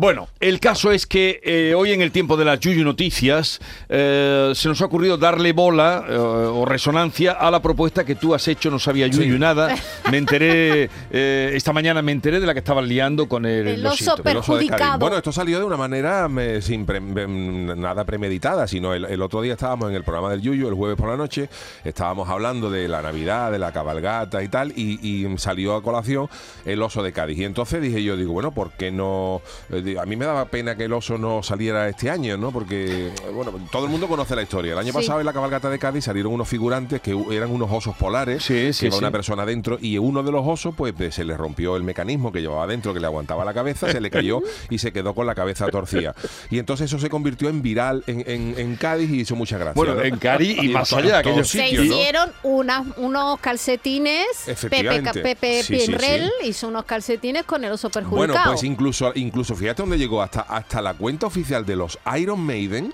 Bueno, el caso es que eh, hoy en el tiempo de las Yuyu Noticias eh, se nos ha ocurrido darle bola eh, o resonancia a la propuesta que tú has hecho, no sabía Yuyu nada. Me enteré, eh, esta mañana me enteré de la que estaban liando con el, El oso osito. per- El oso de Cádiz. Perjudicado. Bueno, esto salió de una manera me- sin pre- nada premeditada, sino el, el otro día estábamos en el programa del Yuyu, el jueves por la noche, estábamos hablando de la Navidad, de la cabalgata y tal, y, y salió a colación el oso de Cádiz. Y entonces dije yo, digo, bueno, ¿por qué no...? A mí me daba pena que el oso no saliera este año, ¿no? Porque, bueno, todo el mundo conoce la historia. El año Sí. pasado en la cabalgata de Cádiz salieron unos figurantes que eran unos osos polares, Sí, sí, que iba sí. una persona dentro, y uno de los osos, pues se le rompió el mecanismo que llevaba dentro, que le aguantaba la cabeza, se le cayó y se quedó con la cabeza torcida. Y entonces eso se convirtió en viral en, en- en Cádiz y hizo mucha gracia. Bueno, ¿no? en Cádiz y más allá, todos aquellos Se sitios, ¿no? hicieron unas- unos calcetines. Pepe, Efectivamente. Pepe Sí, sí, Pinrel sí. hizo unos calcetines con el oso perjudicado. Bueno, pues incluso, incluso fíjate dónde llegó, hasta, hasta la cuenta oficial de los Iron Maiden.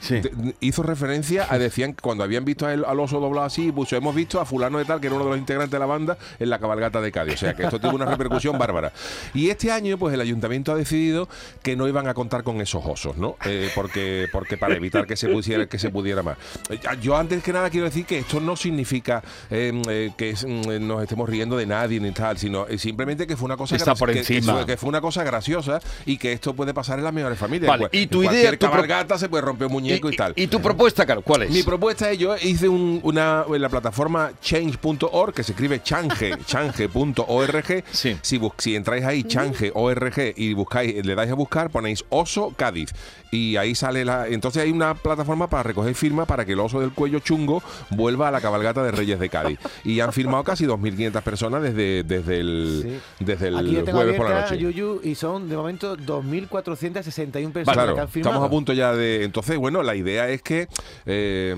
Sí. de- hizo referencia a decían que cuando habían visto al, al oso doblado así, pues hemos visto a fulano de tal, que era uno de los integrantes de la banda, en la cabalgata de Cádiz. O sea que esto tuvo una repercusión bárbara. Y este año, pues el ayuntamiento ha decidido que no iban a contar con esos osos, ¿no? Eh, porque, porque para evitar que se pusiera, que se pudiera más. Eh, Yo antes que nada quiero decir que esto no significa eh, eh, que es, mm, nos estemos riendo de nadie ni tal, sino simplemente que fue una cosa Está por que- que encima. fue- que fue una cosa graciosa y que esto puede pasar en las mejores familias. Vale, En y tu en idea, cualquier tu cabalgata se puede romper un muñeco y, tal. ¿Y tu propuesta, Carlos, cuál es? Mi propuesta es, yo hice un- una en la plataforma change.org, que se escribe change, change.org. Sí. Si, bus- si entráis ahí, change.org, y buscáis, le dais a buscar, ponéis oso Cádiz. Y ahí sale la. Entonces hay una plataforma para recoger firmas para que el oso del cuello chungo vuelva a la cabalgata de Reyes de Cádiz. Y han firmado casi 2.500 personas desde, desde el, desde el Aquí ya tengo jueves por la noche. Yuyu y son de momento 2.461 personas Claro, que han firmado. estamos a punto ya de. Entonces, bueno, la idea es que eh,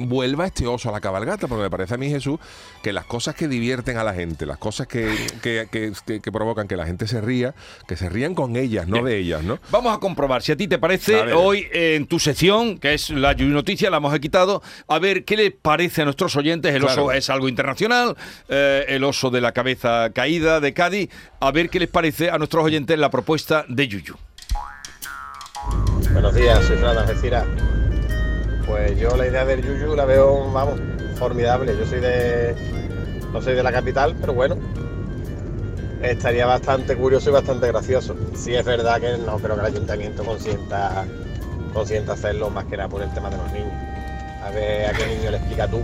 vuelva este oso a la cabalgata, porque me parece a mí, Jesús, que las cosas que divierten a la gente, las cosas que, que, que- que- que provocan que la gente se ría, que se rían con ellas, no Bien. de ellas, ¿no? Vamos a comprobar si a ti te parece hoy eh, en tu sección, que es la Yuyu Noticia, la hemos quitado, a ver qué le parece a nuestros oyentes. El Claro. oso es algo internacional, eh, el oso de la cabeza caída de Cádiz, a ver qué les parece a nuestros oyentes la propuesta de Yuyu. Buenos días, soy Fran Algeciras. Pues yo la idea del Yuyu la veo, vamos, formidable. Yo soy de. No soy de la capital, pero bueno. Estaría bastante curioso y bastante gracioso. Sí es verdad que no creo que el ayuntamiento consienta, consienta hacerlo más que nada por el tema de los niños. A ver a qué niño le explica tú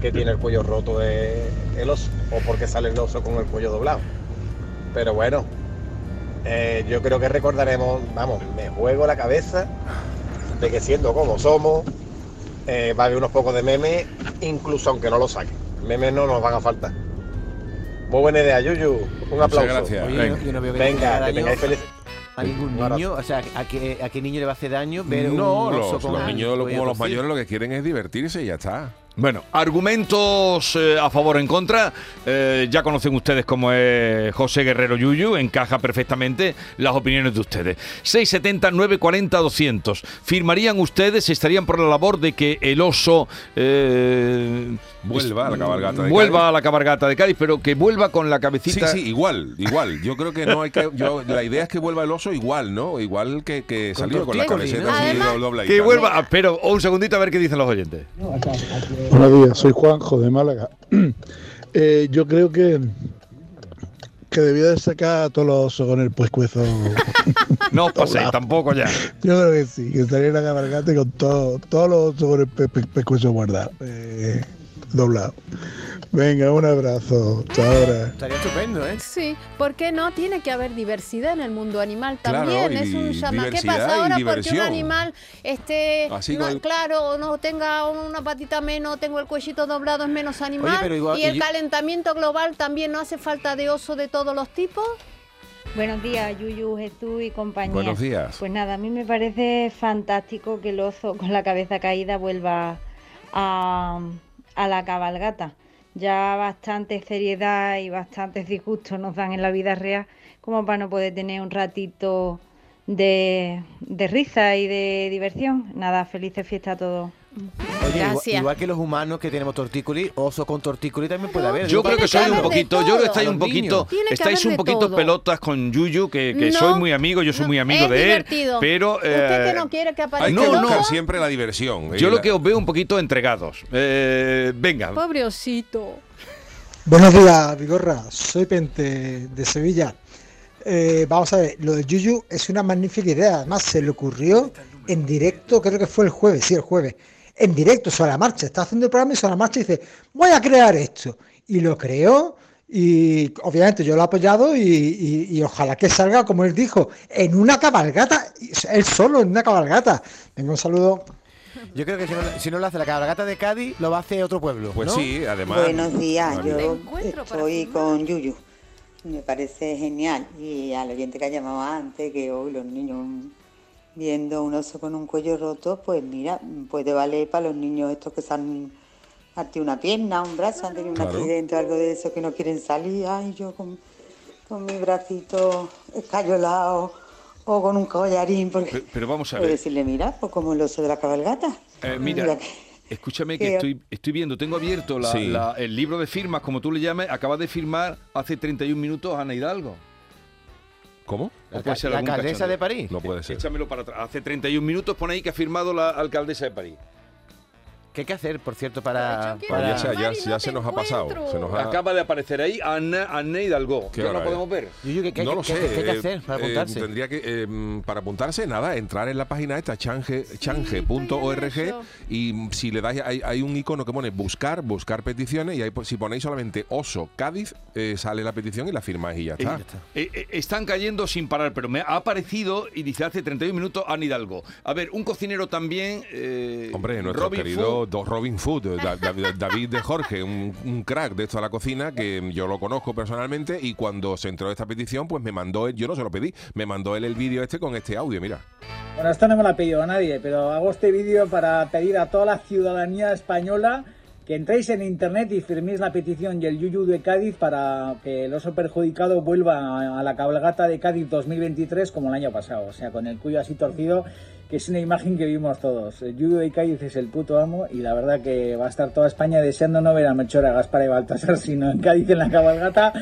que tiene el cuello roto el oso o por qué sale el oso con el cuello doblado. Pero bueno, eh, yo creo que recordaremos, vamos, me juego la cabeza de que siendo como somos, eh, va a haber unos pocos de memes, incluso aunque no lo saquen. Memes no nos van a faltar. Muy buena idea, Yuyu. Un aplauso. gracias. Oye, Venga. yo, no veo que Venga, que tengáis feliz. a ningún niño. O sea, ¿a qué, ¿a qué niño le va a hacer daño ver No, un oso los, con los niños, como los mayores, lo que quieren es divertirse y ya está. Bueno, argumentos eh, a favor o en contra. Eh, ya conocen ustedes cómo es José Guerrero Yuyu, encaja perfectamente las opiniones de ustedes. 670 940 200. ¿Firmarían ustedes, estarían por la labor de que el oso eh, Vuelva a la cabalgata de vuelva Cádiz. a la cabalgata de Cádiz, pero que vuelva con la Sí, cabecita? sí, igual, igual. Yo creo que no hay que. Yo, la idea es que vuelva el oso igual, ¿no? Igual que, que salió con la tortícolis, camiseta ¿no? Que ¿no? vuelva, pero un segundito a ver qué dicen los oyentes. Buenos días, soy Juanjo de Málaga. Eh, yo creo que que debía de sacar a todos los osos con el pescuezo. No os paséis, tampoco ya. Yo creo que sí, que estaría en la cabalgata con todo, todos los osos con el pe- pe- pescuezo guardado, eh, doblado. Venga, un abrazo. Hasta ahora. Estaría estupendo, ¿eh? Sí, ¿por qué no? Tiene que haber diversidad en el mundo animal Claro, también. y es un llama. ¿Qué diversidad pasa y ahora porque un animal esté, Así no, el- claro, no tenga una patita menos, tengo el cuellito doblado, es menos animal? igual- y el y- calentamiento global también no hace falta de oso de todos los tipos. Buenos días, Yuyu, Jesús y compañía. Buenos días. Pues nada, a mí me parece fantástico que el oso con la cabeza caída vuelva a, a la cabalgata. Ya bastante seriedad y bastantes disgustos nos dan en la vida real como para no poder tener un ratito de, de risa y de diversión. Nada, felices fiestas a todos. Oye, igual, Gracias. igual que los humanos que tenemos tortícolis, oso con tortícolis también puede haber. Yo creo que que soy un poquito, yo creo que estáis un poquito, estáis un poquito todo. pelotas con Yuyu, que, que No. soy muy amigo, yo soy No, muy amigo es de él, pero Usted que eh, no quiere que Hay aparezca No, que no. siempre la diversión. yo Eh, lo que os veo un poquito entregados. Eh, venga, Pobre osito. Buenos días, Vigorra. Soy Pente de Sevilla. Eh, vamos a ver, lo de Yuyu es una magnífica idea. Además, se le ocurrió en directo, creo que fue el jueves, sí, el jueves. En directo, sobre la marcha. Está haciendo el programa y sobre la marcha dice, voy a crear esto. Y lo creó y obviamente yo lo he apoyado y, y- y ojalá que salga, como él dijo, en una cabalgata. Él solo, en una cabalgata. Venga, un saludo. Yo creo que si no, si no lo hace la cabalgata de Cádiz, lo va a hacer otro pueblo. Pues ¿no? sí, además. Buenos días, yo estoy con Yuyu. Me parece genial. Y al oyente que ha llamado antes, que hoy los niños viendo un oso con un cuello roto, pues mira, puede valer para los niños estos que se han partido una pierna, un brazo, han tenido un Claro. accidente o algo de eso que no quieren salir. Ay, yo con, con mi bracito escayolado o con un collarín, porque Pero, pero vamos a ver. decirle, mira, pues como el oso de la cabalgata. Eh, mira, Mira que- escúchame que que- estoy, estoy viendo, tengo abierto la- Sí. la- el libro de firmas, como tú le llames, acaba de firmar hace 31 minutos Ana Hidalgo. ¿Cómo? ¿O La, puede ser la alcaldesa cachondeo? de París. No puede ser. Échamelo para atrás. Hace 31 minutos pone ahí que ha firmado la alcaldesa de París. ¿Qué hay que hacer, por cierto, para... Yo ya, se- ya- Mari, ya no se nos ha pasado. Se nos ha- Acaba de aparecer ahí Ana, Ana Hidalgo. ¿Qué ¿Ya hora lo es? podemos ver? Yuyu, ¿qué, qué- no lo qué- sé. qué hay que eh, hacer para eh, apuntarse? tendría que, eh, para apuntarse, nada, entrar en la página esta, change, change.org, eso. y si le dais, hay, hay un icono que pone buscar, buscar peticiones, y ahí, pues, si ponéis solamente oso Cádiz, eh, sale la petición y la firmáis y ya está. Eh, eh, están cayendo sin parar, pero me ha aparecido y dice hace 31 minutos Ana Hidalgo. A ver, un cocinero también. eh, Hombre, nuestro Robin querido Food. Do- Robin Food, eh, Da- David de Jorge, un, crack de esto de la cocina, que yo lo conozco personalmente, y cuando se entró esta petición, pues me mandó él, yo no se lo pedí, me mandó él el vídeo este con este audio, mira. Bueno, esto no me lo ha pedido nadie, pero hago este vídeo para pedir a toda la ciudadanía española que entréis en internet y firméis la petición y el Yuyu de Cádiz para que el oso perjudicado vuelva a la cabalgata de Cádiz 2023 como el año pasado, o sea, con el cuello así torcido, que es una imagen que vimos todos. El Yuyu de Cádiz es el puto amo y la verdad que va a estar toda España deseando no ver a Melchor, a Gaspar y Baltasar, sino en Cádiz en la cabalgata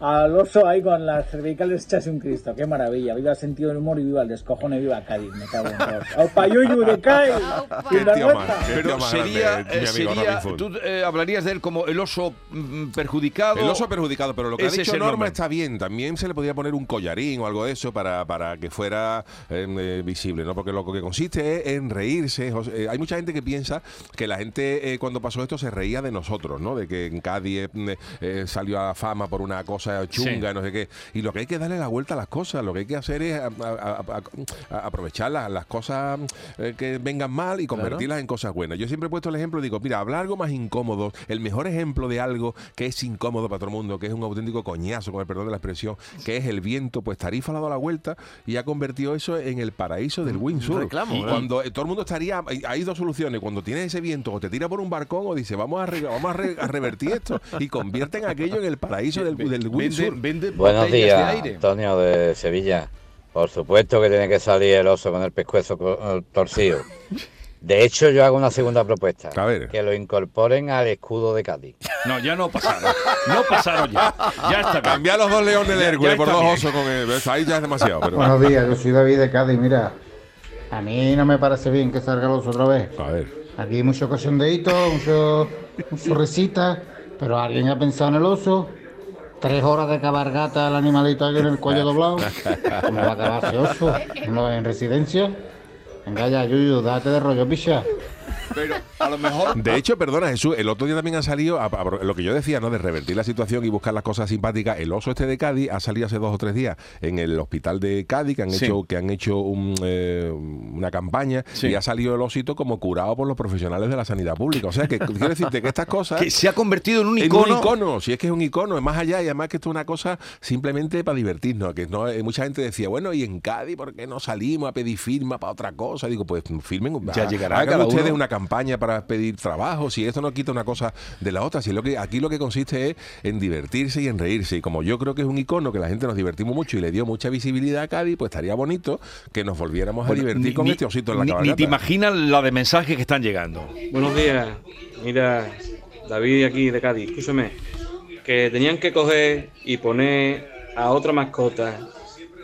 al oso ahí con las cervicales hechas un Cristo. ¡Qué maravilla! Viva el sentido del humor y viva el descojone, viva Cádiz, me cago en todos. ¡Aupa Yuyu de Cádiz! Aupa. Qué tío Sinvergüenza. más, qué tío Pero más sería, grande, eh, amigo sería- tú eh, hablarías de él como el oso mm, perjudicado. El oso perjudicado, pero lo que ha Ese es dicho el Norma nombre. está bien. También se le podía poner un collarín o algo de eso para, para que fuera eh, eh, visible, ¿no? Porque lo que consiste es en reírse. José- eh, hay mucha gente que piensa que la gente eh, cuando pasó esto se reía de nosotros, ¿no? De que en Cádiz eh, eh, salió a fama por una cosa chunga, Sí. no sé qué. Y lo que hay que darle la vuelta a las cosas, lo que hay que hacer es a- a- a- a- a- aprovechar las, las cosas eh, que vengan mal y convertirlas en cosas buenas. Yo siempre he puesto el ejemplo, digo, mira, hablar algo más incómodo, el mejor ejemplo de algo que es incómodo para todo el mundo, que es un auténtico coñazo, con el perdón de la expresión, que es el viento, pues Tarifa le ha dado la vuelta y ha convertido eso en el paraíso del windsurf. reclamo, cuando eh, todo el mundo estaría, hay, hay dos soluciones, cuando tienes ese viento o te tira por un barcón o dice, vamos a, re- vamos a, re- a revertir esto y convierten aquello en el paraíso del, del Vende, windsurf. vende Buenos de días, aire. Antonio de Sevilla. Por supuesto que tiene que salir el oso con el pescuezo eh, torcido. De hecho, yo hago una segunda propuesta. A ver. Que lo incorporen al escudo de Cádiz. No, ya no pasaron. No pasaron ya. Ya está. Cambiar los dos leones de Hércules por dos osos con el, ahí ya es demasiado. Pero, Buenos días, yo soy David de Cádiz. Mira, a mí no me parece bien que salga el oso otra vez. a ver. Aquí hay mucho cachondeíto, mucho, mucho risita, pero alguien ha pensado en el oso. Tres horas de cabargata el animalito en el cuello doblado. ¿Cómo va a acabar oso? ¿No en residencia? Venga ya, Yuyu, date de rollo, picha. Pero a lo mejor. De hecho, perdona Jesús, el otro día también ha salido, a- a- lo que yo decía, ¿no? De revertir la situación y buscar las cosas simpáticas. El oso este de Cádiz ha salido hace dos o tres días en el hospital de Cádiz, que han Sí. hecho, que han hecho un, eh, una campaña Sí. y ha salido el osito como curado por los profesionales de la sanidad pública. O sea, que quiero decirte que estas cosas. Que se ha convertido en un En icono. un icono, si es que es un icono, es más allá y además que esto es una cosa simplemente para divertirnos, que no eh, mucha gente decía, bueno, y en Cádiz, ¿por qué no salimos a pedir firma para otra cosa? Digo, pues firmen, Ya llegará hagan ustedes uno. una campaña para pedir trabajo, si esto no quita una cosa de la otra, si lo que aquí lo que consiste es en divertirse y en reírse. Y como yo creo que es un icono que la gente nos divertimos mucho y le dio mucha visibilidad a Cádiz, pues estaría bonito que nos volviéramos a divertir ni- con ni- este osito en la ni, cabalgata. ni te imaginas la de mensajes que están llegando. Buenos días. Mira, David aquí de Cádiz, escúchame. Que tenían que coger y poner a otra mascota,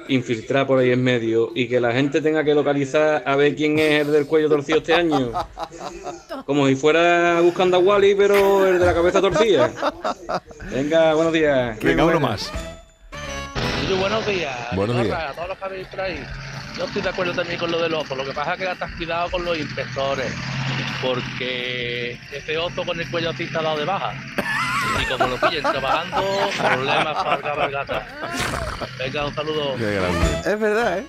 infiltrar por ahí en medio y que la gente tenga que localizar a ver quién es el del cuello torcido este año. Como si fuera buscando a Wally, pero el de la cabeza torcida. Venga, buenos días. Venga, uno más. Muy buenos días. Buenos días. A todos los que habéis. Yo estoy de acuerdo también con lo del oso. Lo que pasa es que gastas cuidado con los inspectores. Porque ese oso con el cuello así está dado de baja. Y como lo pillen trabajando, problemas para la cabalgata. Venga, un saludo. Es verdad, ¿eh?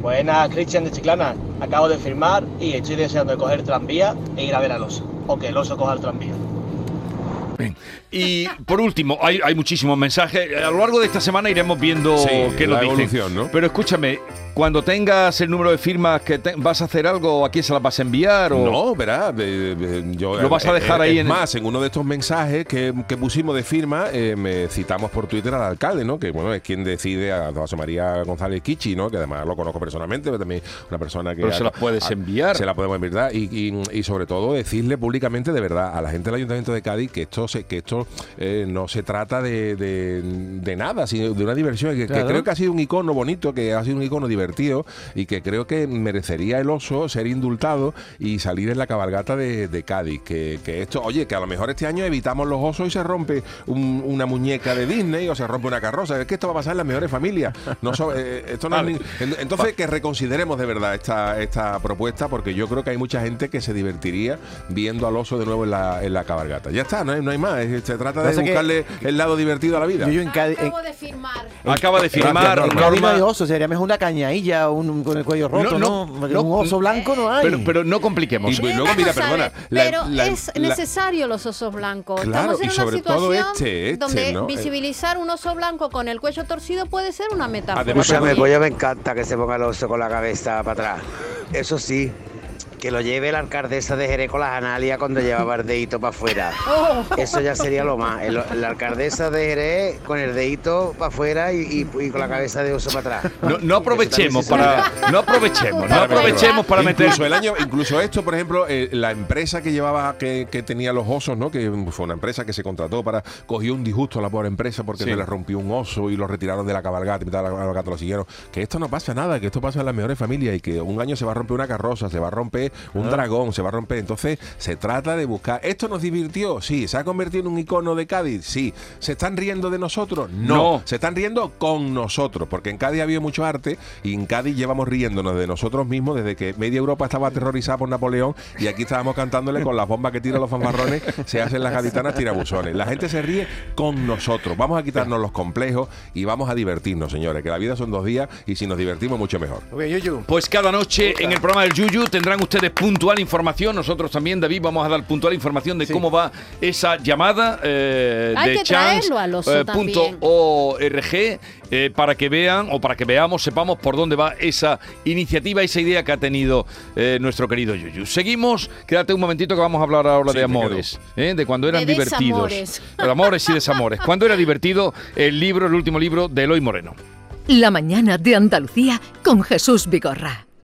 Buenas, Cristian de Chiclana. Acabo de firmar y estoy deseando de coger tranvía e ir a ver al oso. O que el oso coja el tranvía. Y por último, hay, hay muchísimos mensajes. A lo largo de esta semana iremos viendo Sí, qué la nos dicen. ¿no? Pero escúchame, cuando tengas el número de firmas, que te- ¿vas a hacer algo? ¿A quién se las vas a enviar? O... No, verá, eh, eh, yo, Lo vas a eh, dejar eh, ahí es en- más, en uno de estos mensajes que, que pusimos de firma, eh, me citamos por Twitter al alcalde, ¿no? Que bueno, es quien decide a José María González Kichi, ¿no? Que además lo conozco personalmente, pero también una persona que Pero se las puedes ha- enviar. Se la podemos enviar y, y, y sobre todo decirle públicamente de verdad a la gente del Ayuntamiento de Cádiz que esto se, que esto eh, no se trata de, de- de nada, sino de una diversión, que, creo que ha sido un icono bonito, que ha sido un icono divertido y que creo que merecería el oso ser indultado y salir en la cabalgata de, de Cádiz. Que, que esto, oye, que a lo mejor este año evitamos los osos y se rompe un- una muñeca de Disney o se rompe una carroza. Es que esto va a pasar en las mejores familias. No so- eh, esto no es Vale. ni- en- entonces, que reconsideremos de verdad esta, esta propuesta, porque yo creo que hay mucha gente que se divertiría viendo al oso de nuevo en la, en la cabalgata. Ya está, no hay, no hay más. Se trata de que- buscarle el lado divertido a la vida. Yo, yo en Cádiz, en, Acabo de firmar. Acaba de Gracias, firmar. Norma. hay Norma. oso, sería mejor una cañailla un, un- con el cuello roto, No, ¿no? no, un oso blanco no hay. Pero, pero no compliquemos. Y mira, perdona. la- pero la- es la- necesario los osos blancos. Claro, Estamos en y una sobre todo situación este, este, donde ¿no? visibilizar un oso blanco con el cuello torcido puede ser una metáfora. Además, Escúchame, pues ya me encanta que se ponga el oso con la cabeza para atrás. Eso sí, que lo lleve la alcaldesa de Jerez con las analias cuando llevaba el dedito para afuera. Eso ya sería lo más. El- la alcaldesa de Jerez con el dedito para afuera y, y- y con la cabeza de oso para atrás. No, no aprovechemos para. No aprovechemos, no aprovechemos para meter. incluso el año incluso esto por ejemplo eh, la empresa que llevaba que, que tenía los osos no que fue una empresa que se contrató para cogió un disgusto a la pobre empresa porque Sí. se le rompió un oso y lo retiraron de la cabalgata y de la cabalgata lo siguieron que esto no pasa nada que esto pasa en las mejores familias y que un año se va a romper una carroza se va a romper un Ah. dragón se va a romper entonces se trata de buscar esto nos divirtió sí se ha convertido en un icono de Cádiz sí se están riendo de nosotros no, No. se están riendo con nosotros, porque en Cádiz había mucho arte y en Cádiz llevamos riéndonos de nosotros mismos desde que media Europa estaba aterrorizada por Napoleón y aquí estábamos cantándole con las bombas que tiran los fanfarrones, se hacen las gaditanas tirabuzones. La gente se ríe con nosotros. Vamos a quitarnos los complejos y vamos a divertirnos, señores, que la vida son dos días y si nos divertimos mucho mejor. Pues cada noche en el programa del Yuyu tendrán ustedes puntual información. Nosotros también, David, vamos a dar puntual información de cómo va esa llamada eh, Hay de que chance, eh, punto org eh, para que vean o para que veamos, sepamos por dónde va esa iniciativa, esa idea que ha tenido eh, nuestro querido Yuyu. Seguimos, quédate un momentito que vamos a hablar ahora Sí, de amores, ¿eh? de cuando eran De divertidos. desamores. De amores y desamores. Cuando era divertido el libro, el último libro de Eloy Moreno. La mañana de Andalucía con Jesús Vigorra.